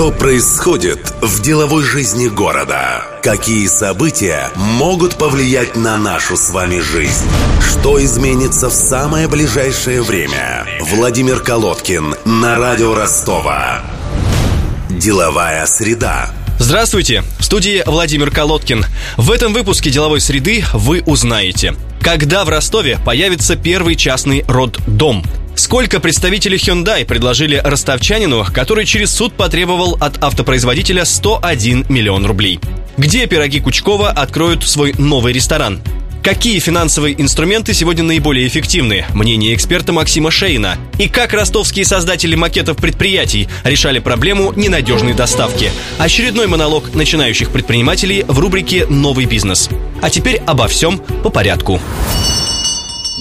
Что происходит в деловой жизни города? Какие события могут повлиять на нашу с вами жизнь? Что изменится в самое ближайшее время? Владимир Колодкин на радио Ростова. Деловая среда. Здравствуйте! В студии Владимир Колодкин. В этом выпуске «Деловой среды» вы узнаете, когда в Ростове появится первый частный роддом – Сколько представителей Hyundai предложили ростовчанину, который через суд потребовал от автопроизводителя 101 миллион рублей? Где пироги Кучкова откроют свой новый ресторан? Какие финансовые инструменты сегодня наиболее эффективны? Мнение эксперта Максима Шейна. И как ростовские создатели макетов предприятий решали проблему ненадежной доставки? Очередной монолог начинающих предпринимателей в рубрике «Новый бизнес». А теперь обо всем по порядку.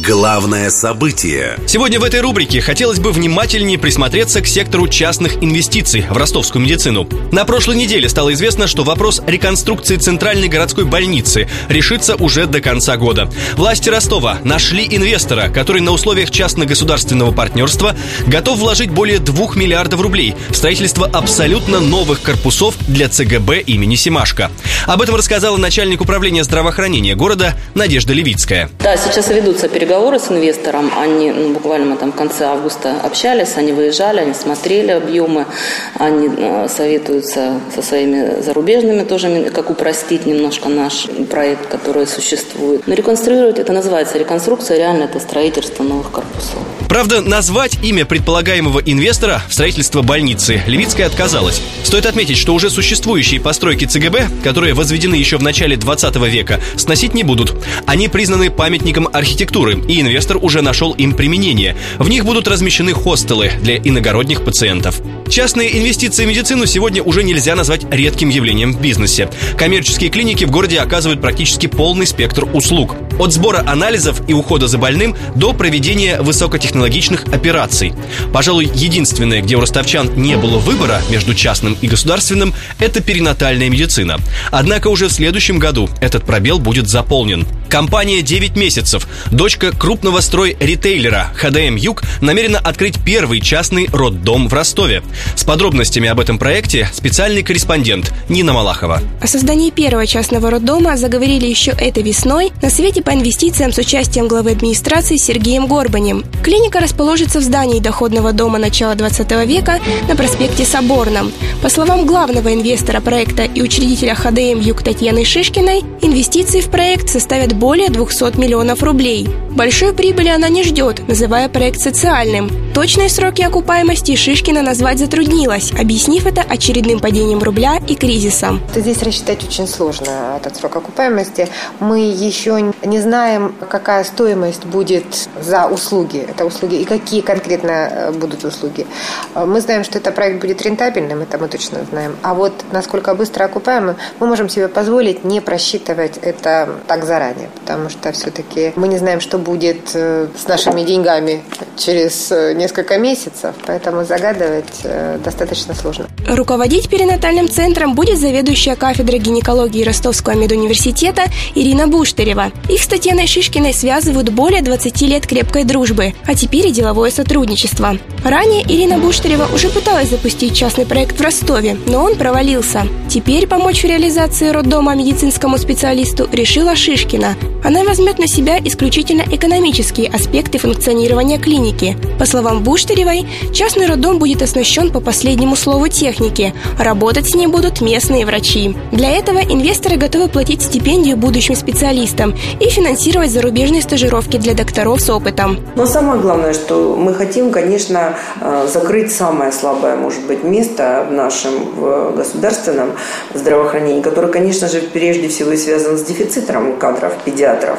Главное событие. Сегодня в этой рубрике хотелось бы внимательнее присмотреться к сектору частных инвестиций в ростовскую медицину. На прошлой неделе стало известно, что вопрос реконструкции центральной городской больницы решится уже до конца года. Власти Ростова нашли инвестора, который на условиях частно-государственного партнерства готов вложить более 2 миллиардов рублей в строительство абсолютно новых корпусов для ЦГБ имени Семашко. Об этом рассказала начальник управления здравоохранения города Надежда Левицкая. Да, сейчас ведутся переговоры переговоры с инвестором. Они ну, буквально мы там в конце августа общались, они выезжали, они смотрели объемы, они э, советуются со своими зарубежными тоже, как упростить немножко наш проект, который существует. Но реконструировать это называется реконструкция, реально это строительство новых корпусов. Правда, назвать имя предполагаемого инвестора в строительство больницы Левицкая отказалась. Стоит отметить, что уже существующие постройки ЦГБ, которые возведены еще в начале 20 века, сносить не будут. Они признаны памятником архитектуры, и инвестор уже нашел им применение. В них будут размещены хостелы для иногородних пациентов. Частные инвестиции в медицину сегодня уже нельзя назвать редким явлением в бизнесе. Коммерческие клиники в городе оказывают практически полный спектр услуг. От сбора анализов и ухода за больным до проведения высокотехнологичных операций. Пожалуй, единственное, где у ростовчан не было выбора между частным и государственным, это перинатальная медицина. Однако уже в следующем году этот пробел будет заполнен. Компания 9 месяцев, дочка крупного строй-ритейлера HDM Юг, намерена открыть первый частный роддом в Ростове. С подробностями об этом проекте специальный корреспондент Нина Малахова. О создании первого частного роддома заговорили еще этой весной на Совете по инвестициям с участием главы администрации Сергеем Горбанем. Клиника расположится в здании доходного дома начала 20 века на проспекте Соборном. По словам главного инвестора проекта и учредителя ХДМ Юг Татьяны Шишкиной, инвестиции в проект составят более 200 миллионов рублей. Большой прибыли она не ждет, называя проект социальным. Точные сроки окупаемости Шишкина назвать затруднилась, объяснив это очередным падением рубля и кризисом. Здесь рассчитать очень сложно этот срок окупаемости. Мы еще не знаем, какая стоимость будет за услуги. Это услуги и какие конкретно э, будут услуги. Э, мы знаем, что этот проект будет рентабельным, это мы точно знаем. А вот насколько быстро окупаемым, мы можем себе позволить не просчитывать это так заранее, потому что все-таки мы не знаем, что будет э, с нашими деньгами через несколько месяцев, поэтому загадывать достаточно сложно. Руководить перинатальным центром будет заведующая кафедрой гинекологии Ростовского медуниверситета Ирина Буштарева. Их с Татьяной Шишкиной связывают более 20 лет крепкой дружбы, а теперь и деловое сотрудничество. Ранее Ирина Буштарева уже пыталась запустить частный проект в Ростове, но он провалился. Теперь помочь в реализации роддома медицинскому специалисту решила Шишкина. Она возьмет на себя исключительно экономические аспекты функционирования клиники. По словам Буштаревой, частный роддом будет оснащен по последнему слову техники. Работать с ним будут местные врачи. Для этого инвесторы готовы платить стипендию будущим специалистам и финансировать зарубежные стажировки для докторов с опытом. Но самое главное, что мы хотим, конечно, э, закрыть самое слабое, может быть, место в нашем в государственном здравоохранении, которое, конечно же, прежде всего связано с дефицитом кадров, педиатров.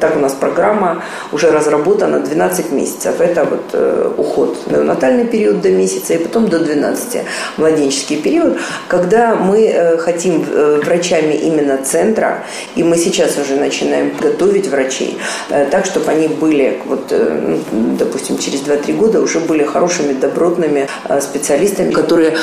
Так у нас программа уже разработана 12 месяцев. Это вот э, уход неонатальный период до месяца и потом до 12 младенческий период, когда мы э, хотим э, врачами именно центра, и мы сейчас уже начинаем готовить врачей э, так, чтобы они были, вот, допустим, через 2-3 года уже были хорошими, добротными специалистами, которые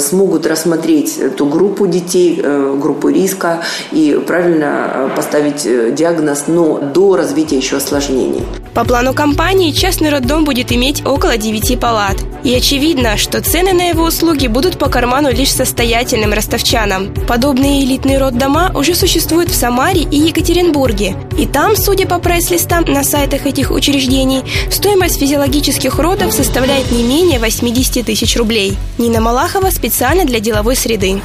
смогут рассмотреть эту группу детей, группу риска и правильно поставить диагноз, но до развития еще осложнений. По плану компании частный роддом будет иметь около 9 палат. И очевидно, что цены на его услуги будут по карману лишь состоятельным ростовчанам. Подобные элитные роддома уже существуют в Самаре и Екатеринбурге. И там, судя по прайс-листам на сайтах этих учреждений, стоимость физиологических родов составляет не менее 80 тысяч рублей. Нина Малахова специально для деловой среды.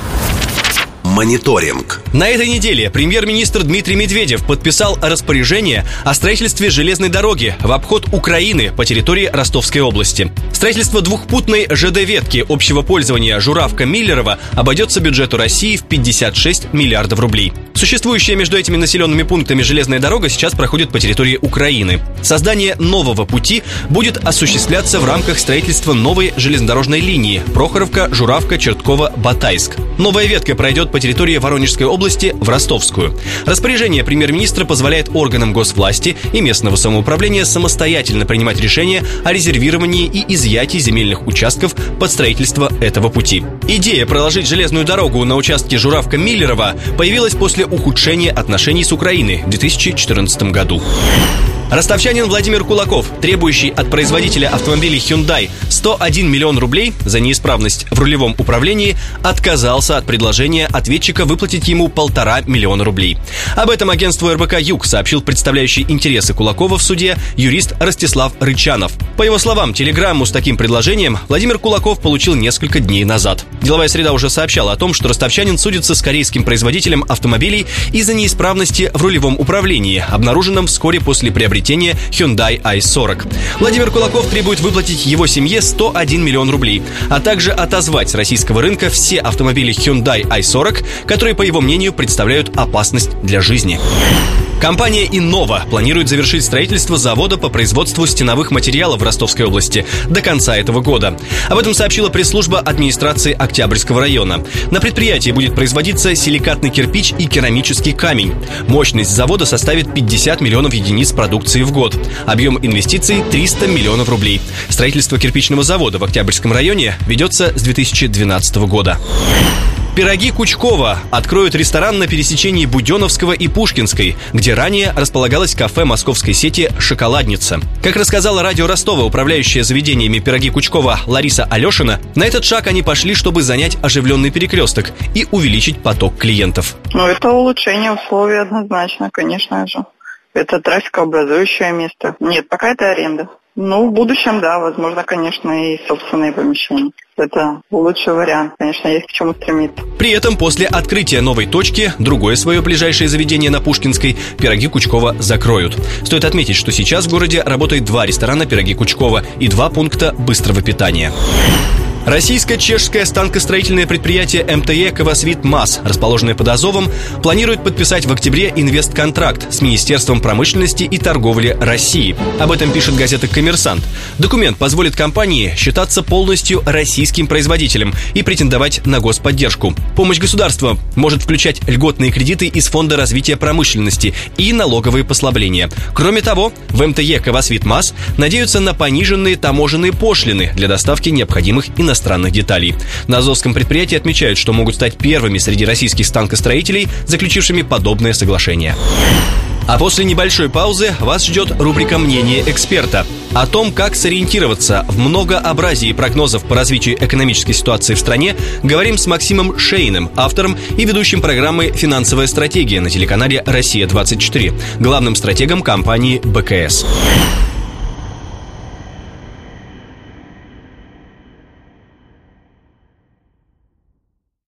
Мониторинг. На этой неделе премьер-министр Дмитрий Медведев подписал распоряжение о строительстве железной дороги в обход Украины по территории Ростовской области. Строительство двухпутной ЖД-ветки общего пользования Журавка-Миллерова обойдется бюджету России в 56 миллиардов рублей. Существующая между этими населенными пунктами железная дорога сейчас проходит по территории Украины. Создание нового пути будет осуществляться в рамках строительства новой железнодорожной линии Прохоровка, Журавка, Черткова, Батайск. Новая ветка пройдет по территории Воронежской области в Ростовскую. Распоряжение премьер-министра позволяет органам госвласти и местного самоуправления самостоятельно принимать решения о резервировании и изъятии земельных участков под строительство этого пути. Идея проложить железную дорогу на участке Журавка-Миллерова появилась после ухудшения отношений с Украиной в 2014 году. Ростовчанин Владимир Кулаков, требующий от производителя автомобилей Hyundai 101 миллион рублей за неисправность в рулевом управлении, отказался от предложения ответчика выплатить ему полтора миллиона рублей. Об этом агентству РБК «Юг» сообщил представляющий интересы Кулакова в суде юрист Ростислав Рычанов. По его словам, телеграмму с таким предложением Владимир Кулаков получил несколько дней назад. Деловая среда уже сообщала о том, что ростовчанин судится с корейским производителем автомобилей из-за неисправности в рулевом управлении, обнаруженном вскоре после приобретения Hyundai i40. Владимир Кулаков требует выплатить его семье 101 миллион рублей, а также отозвать с российского рынка все автомобили Hyundai i40, которые, по его мнению, представляют опасность для жизни. Компания «Иннова» планирует завершить строительство завода по производству стеновых материалов в Ростовской области до конца этого года. Об этом сообщила пресс-служба администрации Октябрьского района. На предприятии будет производиться силикатный кирпич и керамический камень. Мощность завода составит 50 миллионов единиц продукции в год. Объем инвестиций 300 миллионов рублей. Строительство кирпичного завода в Октябрьском районе ведется с 2012 года. Пироги Кучкова откроют ресторан на пересечении Буденовского и Пушкинской, где ранее располагалось кафе московской сети «Шоколадница». Как рассказала радио Ростова, управляющая заведениями пироги Кучкова Лариса Алешина, на этот шаг они пошли, чтобы занять оживленный перекресток и увеличить поток клиентов. Ну, это улучшение условий однозначно, конечно же. Это трафикообразующее место. Нет, пока это аренда. Ну, в будущем, да, возможно, конечно, и собственные помещения. Это лучший вариант, конечно, есть к чему стремиться. При этом после открытия новой точки другое свое ближайшее заведение на Пушкинской пироги Кучкова закроют. Стоит отметить, что сейчас в городе работает два ресторана пироги Кучкова и два пункта быстрого питания. Российско-чешское станкостроительное предприятие МТЕ «Кавасвит МАС», расположенное под Азовом, планирует подписать в октябре инвестконтракт с Министерством промышленности и торговли России. Об этом пишет газета «Коммерсант». Документ позволит компании считаться полностью российским производителем и претендовать на господдержку. Помощь государства может включать льготные кредиты из Фонда развития промышленности и налоговые послабления. Кроме того, в МТЕ «Кавасвит МАС» надеются на пониженные таможенные пошлины для доставки необходимых иностранных иностранных деталей. На Азовском предприятии отмечают, что могут стать первыми среди российских станкостроителей, заключившими подобное соглашение. А после небольшой паузы вас ждет рубрика «Мнение эксперта». О том, как сориентироваться в многообразии прогнозов по развитию экономической ситуации в стране, говорим с Максимом Шейным, автором и ведущим программы «Финансовая стратегия» на телеканале «Россия-24», главным стратегом компании БКС.